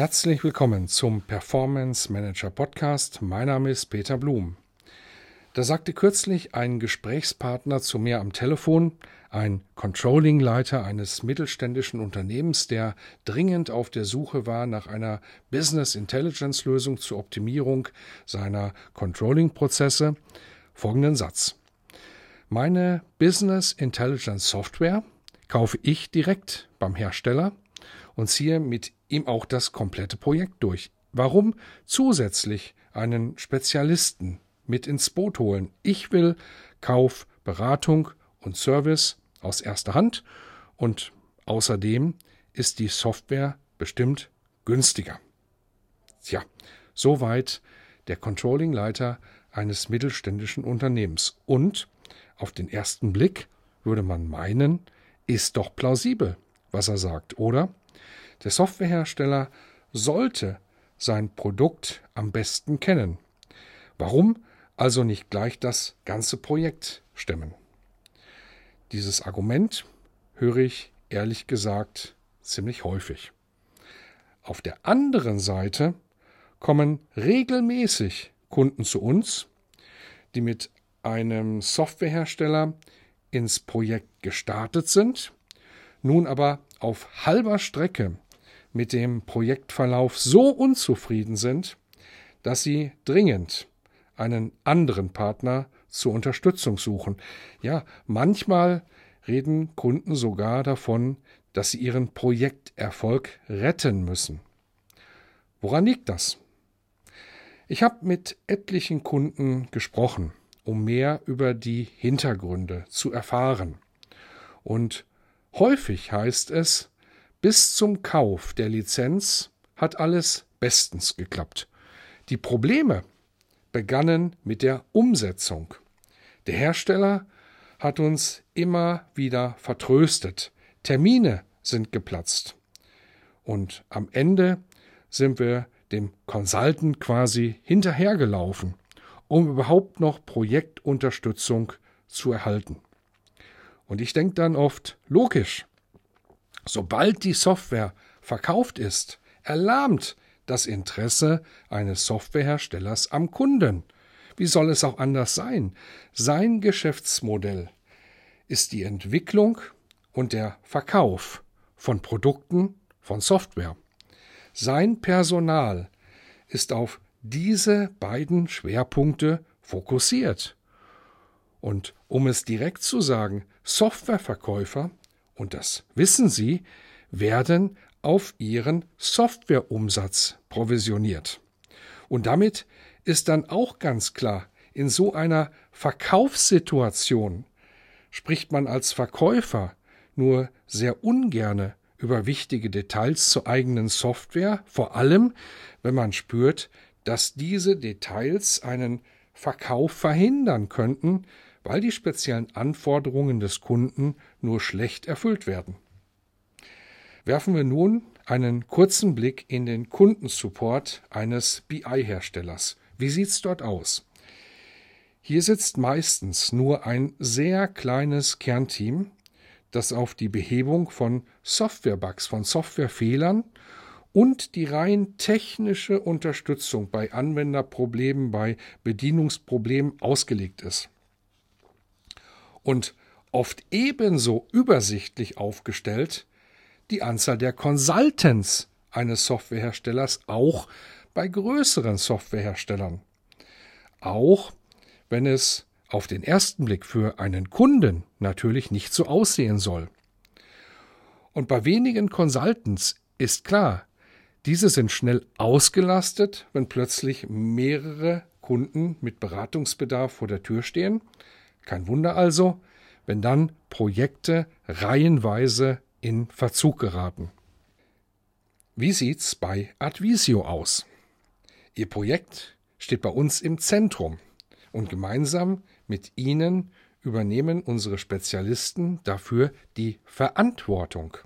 Herzlich willkommen zum Performance Manager Podcast. Mein Name ist Peter Blum. Da sagte kürzlich ein Gesprächspartner zu mir am Telefon, ein Controlling-Leiter eines mittelständischen Unternehmens, der dringend auf der Suche war nach einer Business Intelligence Lösung zur Optimierung seiner Controlling-Prozesse, folgenden Satz. Meine Business Intelligence Software kaufe ich direkt beim Hersteller und ziehe mit ihm auch das komplette Projekt durch. Warum zusätzlich einen Spezialisten mit ins Boot holen? Ich will Kauf, Beratung und Service aus erster Hand und außerdem ist die Software bestimmt günstiger. Tja, soweit der Controlling-Leiter eines mittelständischen Unternehmens. Und auf den ersten Blick würde man meinen, ist doch plausibel, was er sagt, oder? Der Softwarehersteller sollte sein Produkt am besten kennen. Warum also nicht gleich das ganze Projekt stemmen? Dieses Argument höre ich ehrlich gesagt ziemlich häufig. Auf der anderen Seite kommen regelmäßig Kunden zu uns, die mit einem Softwarehersteller ins Projekt gestartet sind, nun aber auf halber Strecke mit dem Projektverlauf so unzufrieden sind, dass sie dringend einen anderen Partner zur Unterstützung suchen. Ja, manchmal reden Kunden sogar davon, dass sie ihren Projekterfolg retten müssen. Woran liegt das? Ich habe mit etlichen Kunden gesprochen, um mehr über die Hintergründe zu erfahren. Und häufig heißt es, bis zum Kauf der Lizenz hat alles bestens geklappt. Die Probleme begannen mit der Umsetzung. Der Hersteller hat uns immer wieder vertröstet. Termine sind geplatzt. Und am Ende sind wir dem Consultant quasi hinterhergelaufen, um überhaupt noch Projektunterstützung zu erhalten. Und ich denke dann oft, logisch, Sobald die Software verkauft ist, erlahmt das Interesse eines Softwareherstellers am Kunden. Wie soll es auch anders sein? Sein Geschäftsmodell ist die Entwicklung und der Verkauf von Produkten, von Software. Sein Personal ist auf diese beiden Schwerpunkte fokussiert. Und um es direkt zu sagen, Softwareverkäufer und das wissen Sie, werden auf ihren Softwareumsatz provisioniert. Und damit ist dann auch ganz klar, in so einer Verkaufssituation spricht man als Verkäufer nur sehr ungerne über wichtige Details zur eigenen Software, vor allem wenn man spürt, dass diese Details einen Verkauf verhindern könnten, weil die speziellen Anforderungen des Kunden nur schlecht erfüllt werden. Werfen wir nun einen kurzen Blick in den Kundensupport eines BI-Herstellers. Wie sieht's dort aus? Hier sitzt meistens nur ein sehr kleines Kernteam, das auf die Behebung von Softwarebugs, von Softwarefehlern und die rein technische Unterstützung bei Anwenderproblemen, bei Bedienungsproblemen ausgelegt ist und oft ebenso übersichtlich aufgestellt die Anzahl der Consultants eines Softwareherstellers auch bei größeren Softwareherstellern. Auch wenn es auf den ersten Blick für einen Kunden natürlich nicht so aussehen soll. Und bei wenigen Consultants ist klar, diese sind schnell ausgelastet, wenn plötzlich mehrere Kunden mit Beratungsbedarf vor der Tür stehen kein Wunder also, wenn dann Projekte reihenweise in Verzug geraten. Wie sieht's bei Advisio aus? Ihr Projekt steht bei uns im Zentrum und gemeinsam mit Ihnen übernehmen unsere Spezialisten dafür die Verantwortung.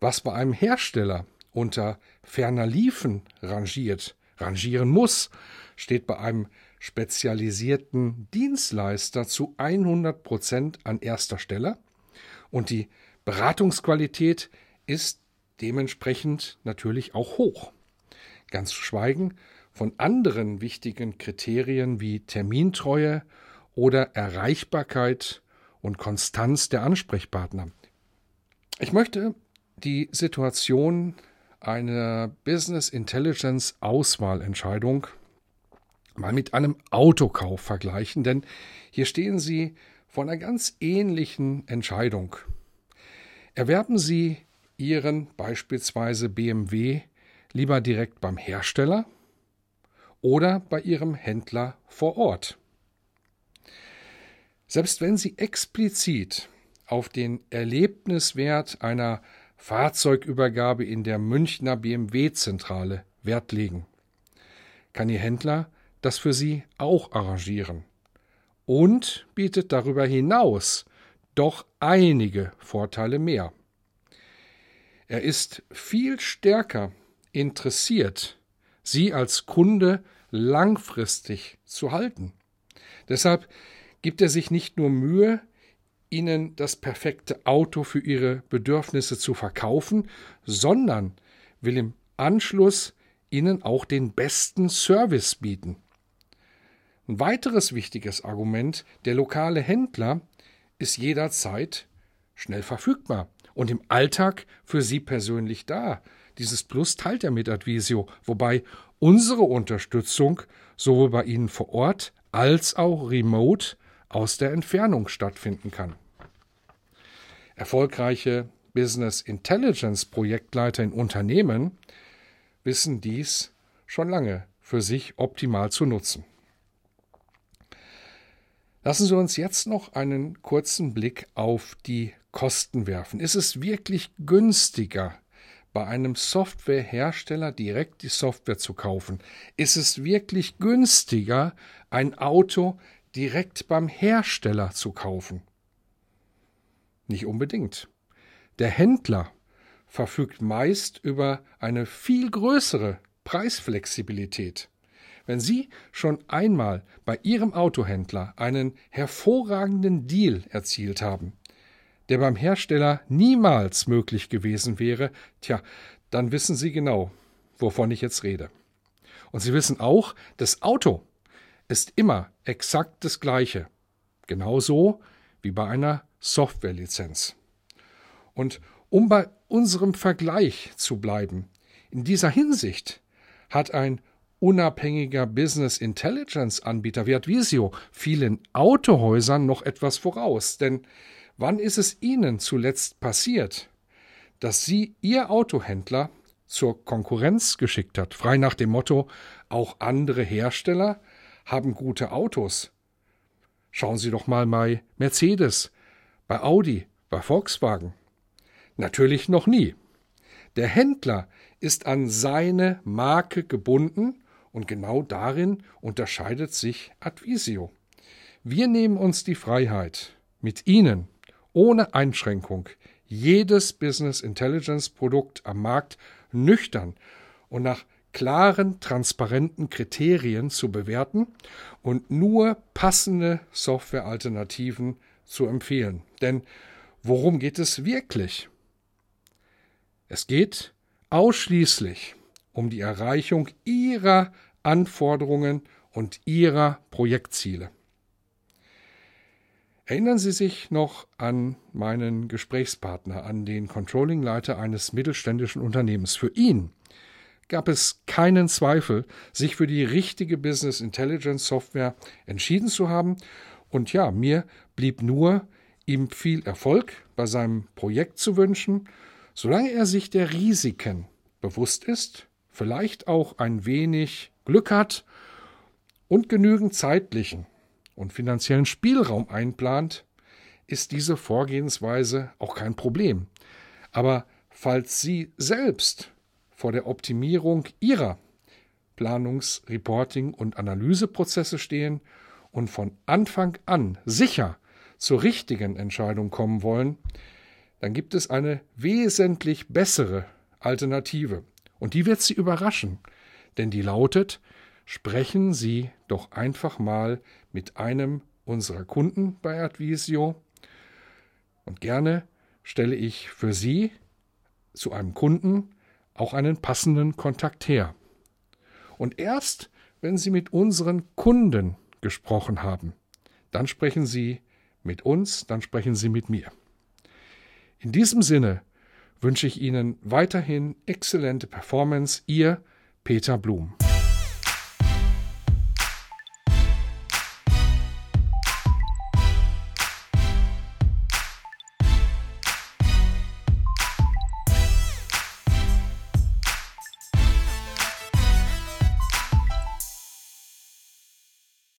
Was bei einem Hersteller unter ferner Liefen rangiert, rangieren muss, steht bei einem spezialisierten Dienstleister zu 100 Prozent an erster Stelle und die Beratungsqualität ist dementsprechend natürlich auch hoch. Ganz zu schweigen von anderen wichtigen Kriterien wie Termintreue oder Erreichbarkeit und Konstanz der Ansprechpartner. Ich möchte die Situation einer Business Intelligence Auswahlentscheidung mal mit einem Autokauf vergleichen, denn hier stehen Sie vor einer ganz ähnlichen Entscheidung. Erwerben Sie Ihren beispielsweise BMW lieber direkt beim Hersteller oder bei Ihrem Händler vor Ort? Selbst wenn Sie explizit auf den Erlebniswert einer Fahrzeugübergabe in der Münchner BMW-Zentrale Wert legen, kann Ihr Händler das für Sie auch arrangieren und bietet darüber hinaus doch einige Vorteile mehr. Er ist viel stärker interessiert, Sie als Kunde langfristig zu halten. Deshalb gibt er sich nicht nur Mühe, Ihnen das perfekte Auto für Ihre Bedürfnisse zu verkaufen, sondern will im Anschluss Ihnen auch den besten Service bieten. Ein weiteres wichtiges Argument, der lokale Händler ist jederzeit schnell verfügbar und im Alltag für Sie persönlich da. Dieses Plus teilt er mit Advisio, wobei unsere Unterstützung sowohl bei Ihnen vor Ort als auch remote aus der Entfernung stattfinden kann. Erfolgreiche Business Intelligence Projektleiter in Unternehmen wissen dies schon lange für sich optimal zu nutzen. Lassen Sie uns jetzt noch einen kurzen Blick auf die Kosten werfen. Ist es wirklich günstiger, bei einem Softwarehersteller direkt die Software zu kaufen? Ist es wirklich günstiger, ein Auto direkt beim Hersteller zu kaufen? Nicht unbedingt. Der Händler verfügt meist über eine viel größere Preisflexibilität. Wenn Sie schon einmal bei Ihrem Autohändler einen hervorragenden Deal erzielt haben, der beim Hersteller niemals möglich gewesen wäre, tja, dann wissen Sie genau, wovon ich jetzt rede. Und Sie wissen auch, das Auto ist immer exakt das gleiche. Genauso wie bei einer Softwarelizenz. Und um bei unserem Vergleich zu bleiben, in dieser Hinsicht hat ein unabhängiger Business Intelligence Anbieter wie Advisio vielen Autohäusern noch etwas voraus. Denn wann ist es Ihnen zuletzt passiert, dass Sie Ihr Autohändler zur Konkurrenz geschickt hat, frei nach dem Motto, auch andere Hersteller haben gute Autos. Schauen Sie doch mal bei Mercedes, bei Audi, bei Volkswagen. Natürlich noch nie. Der Händler ist an seine Marke gebunden und genau darin unterscheidet sich Advisio. Wir nehmen uns die Freiheit, mit Ihnen ohne Einschränkung jedes Business Intelligence Produkt am Markt nüchtern und nach klaren, transparenten Kriterien zu bewerten und nur passende Softwarealternativen zu empfehlen. Denn worum geht es wirklich? Es geht ausschließlich um die Erreichung Ihrer Anforderungen und Ihrer Projektziele. Erinnern Sie sich noch an meinen Gesprächspartner, an den Controllingleiter eines mittelständischen Unternehmens. Für ihn gab es keinen Zweifel, sich für die richtige Business Intelligence Software entschieden zu haben. Und ja, mir blieb nur, ihm viel Erfolg bei seinem Projekt zu wünschen, solange er sich der Risiken bewusst ist, vielleicht auch ein wenig Glück hat und genügend zeitlichen und finanziellen Spielraum einplant, ist diese Vorgehensweise auch kein Problem. Aber falls Sie selbst vor der Optimierung Ihrer Planungs-, Reporting- und Analyseprozesse stehen und von Anfang an sicher zur richtigen Entscheidung kommen wollen, dann gibt es eine wesentlich bessere Alternative. Und die wird Sie überraschen, denn die lautet, sprechen Sie doch einfach mal mit einem unserer Kunden bei Advisio und gerne stelle ich für Sie zu einem Kunden auch einen passenden Kontakt her. Und erst, wenn Sie mit unseren Kunden gesprochen haben, dann sprechen Sie mit uns, dann sprechen Sie mit mir. In diesem Sinne wünsche ich Ihnen weiterhin exzellente Performance. Ihr Peter Blum.